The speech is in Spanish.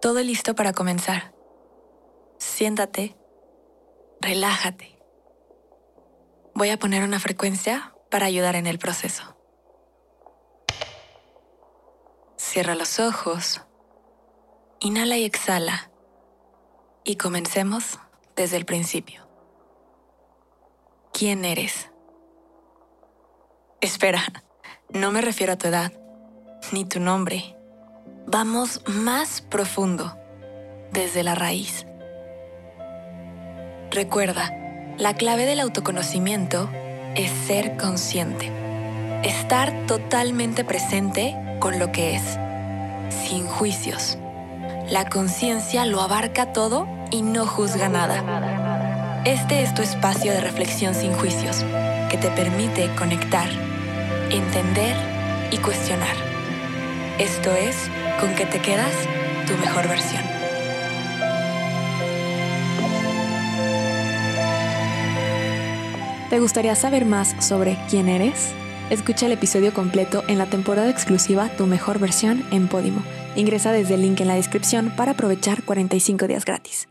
todo listo para comenzar. Siéntate, relájate. Voy a poner una frecuencia para ayudar en el proceso. Cierra los ojos, inhala y exhala y comencemos desde el principio. ¿Quién eres? Espera, no me refiero a tu edad, ni tu nombre. Vamos más profundo, desde la raíz. Recuerda, la clave del autoconocimiento es ser consciente, estar totalmente presente con lo que es, sin juicios. La conciencia lo abarca todo y no juzga nada. Este es tu espacio de reflexión sin juicios, que te permite conectar, entender y cuestionar. Esto es con que te quedas tu mejor versión. ¿Te gustaría saber más sobre quién eres? Escucha el episodio completo en la temporada exclusiva Tu mejor versión en Podimo. Ingresa desde el link en la descripción para aprovechar 45 días gratis.